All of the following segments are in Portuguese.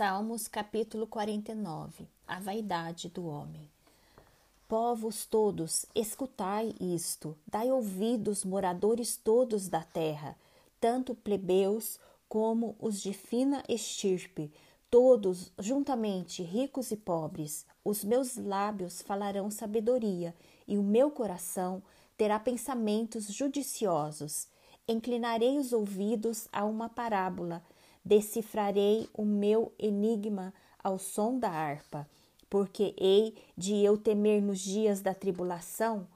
Salmos capítulo 49 A vaidade do homem. Povos todos, escutai isto, dai ouvidos, moradores todos da terra, tanto plebeus como os de fina estirpe, todos juntamente ricos e pobres. Os meus lábios falarão sabedoria, e o meu coração terá pensamentos judiciosos. Inclinarei os ouvidos a uma parábola decifrarei o meu enigma ao som da harpa, porque hei de eu temer nos dias da tribulação,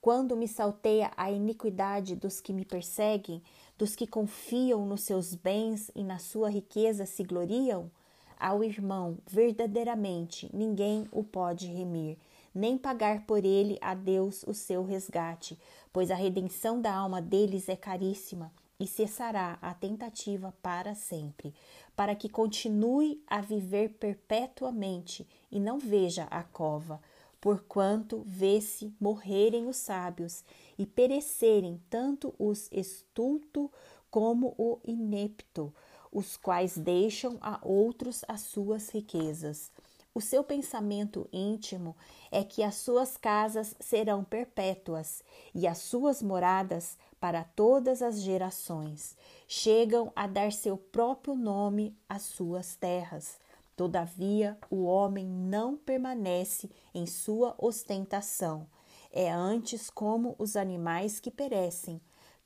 quando me salteia a iniquidade dos que me perseguem, dos que confiam nos seus bens e na sua riqueza se gloriam? Ao irmão, verdadeiramente, ninguém o pode remir, nem pagar por ele a Deus o seu resgate, pois a redenção da alma deles é caríssima e cessará a tentativa para sempre, para que continue a viver perpetuamente e não veja a cova, porquanto vê-se morrerem os sábios e perecerem tanto os estulto como o inepto, os quais deixam a outros as suas riquezas. O seu pensamento íntimo é que as suas casas serão perpétuas e as suas moradas para todas as gerações. Chegam a dar seu próprio nome às suas terras. Todavia, o homem não permanece em sua ostentação. É antes como os animais que perecem.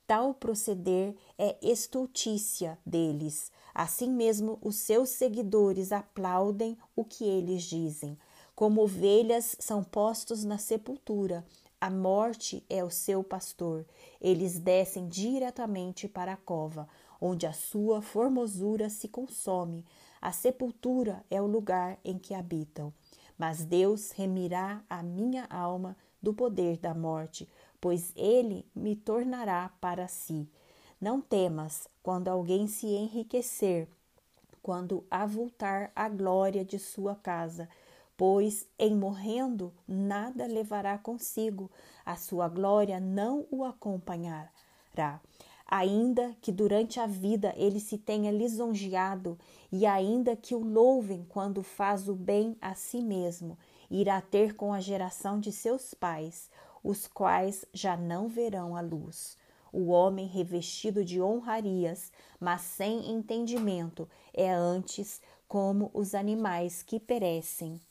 Tal proceder é estultícia deles. Assim mesmo, os seus seguidores aplaudem o que eles dizem. Como ovelhas são postos na sepultura, a morte é o seu pastor. Eles descem diretamente para a cova, onde a sua formosura se consome. A sepultura é o lugar em que habitam. Mas Deus remirá a minha alma do poder da morte, pois ele me tornará para si. Não temas quando alguém se enriquecer, quando avultar a glória de sua casa pois em morrendo nada levará consigo, a sua glória não o acompanhará. Ainda que durante a vida ele se tenha lisonjeado, e ainda que o louvem quando faz o bem a si mesmo, irá ter com a geração de seus pais, os quais já não verão a luz. O homem revestido de honrarias, mas sem entendimento, é antes como os animais que perecem.